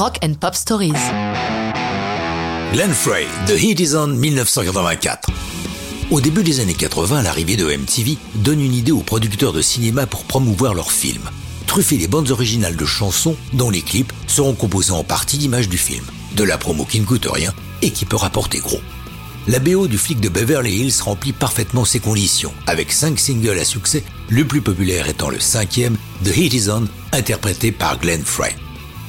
Rock and Pop Stories. Glenn Frey, The Heat is On 1984. Au début des années 80, l'arrivée de MTV donne une idée aux producteurs de cinéma pour promouvoir leurs films. Truffer les bandes originales de chansons dont les clips seront composés en partie d'images du film. De la promo qui ne coûte rien et qui peut rapporter gros. La BO du flic de Beverly Hills remplit parfaitement ses conditions, avec cinq singles à succès, le plus populaire étant le cinquième, The Heat Is On, interprété par Glenn Frey.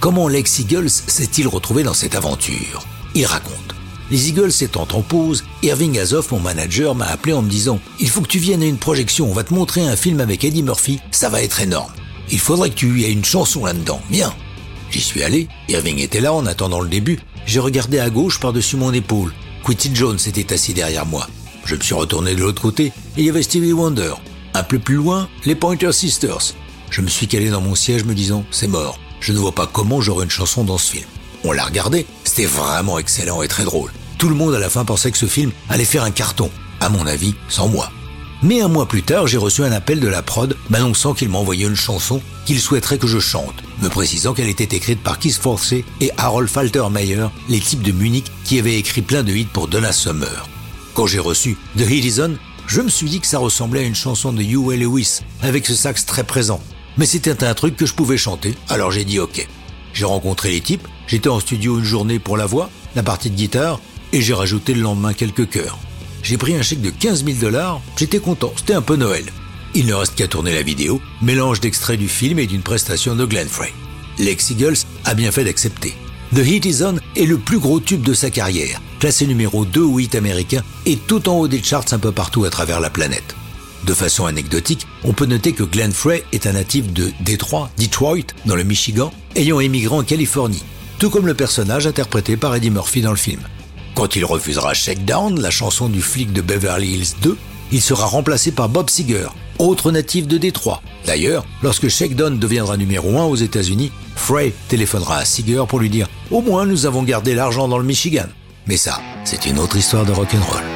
Comment l'ex Eagles s'est-il retrouvé dans cette aventure? Il raconte. Les Eagles étant en pause, Irving Azoff, mon manager, m'a appelé en me disant Il faut que tu viennes à une projection, on va te montrer un film avec Eddie Murphy, ça va être énorme. Il faudrait que tu aies une chanson là-dedans, viens. J'y suis allé, Irving était là en attendant le début, j'ai regardé à gauche par-dessus mon épaule. Quincy Jones était assis derrière moi. Je me suis retourné de l'autre côté et il y avait Stevie Wonder. Un peu plus loin, les Pointer Sisters. Je me suis calé dans mon siège me disant c'est mort. Je ne vois pas comment j'aurai une chanson dans ce film. On l'a regardé, c'était vraiment excellent et très drôle. Tout le monde à la fin pensait que ce film allait faire un carton. À mon avis, sans moi. Mais un mois plus tard, j'ai reçu un appel de la prod m'annonçant qu'il m'envoyait une chanson qu'il souhaiterait que je chante, me précisant qu'elle était écrite par Keith Forcey et Harold Faltermeyer, les types de Munich qui avaient écrit plein de hits pour Donna Summer. Quand j'ai reçu The Hit Is On, je me suis dit que ça ressemblait à une chanson de Huey Lewis, avec ce sax très présent. Mais c'était un truc que je pouvais chanter, alors j'ai dit ok. J'ai rencontré les types, j'étais en studio une journée pour la voix, la partie de guitare, et j'ai rajouté le lendemain quelques chœurs. J'ai pris un chèque de 15 000 dollars, j'étais content, c'était un peu Noël. Il ne reste qu'à tourner la vidéo, mélange d'extraits du film et d'une prestation de Glenn Frey. Lex Eagles a bien fait d'accepter. The Heat Is On est le plus gros tube de sa carrière, classé numéro 2 ou 8 américain et tout en haut des charts un peu partout à travers la planète. De façon anecdotique, on peut noter que Glenn Frey est un natif de Détroit, Detroit, dans le Michigan, ayant émigré en Californie, tout comme le personnage interprété par Eddie Murphy dans le film. Quand il refusera Shakedown, la chanson du flic de Beverly Hills 2, il sera remplacé par Bob Seger, autre natif de Détroit. D'ailleurs, lorsque Shakedown deviendra numéro 1 aux États-Unis, Frey téléphonera à Seger pour lui dire Au moins nous avons gardé l'argent dans le Michigan. Mais ça, c'est une autre histoire de rock'n'roll.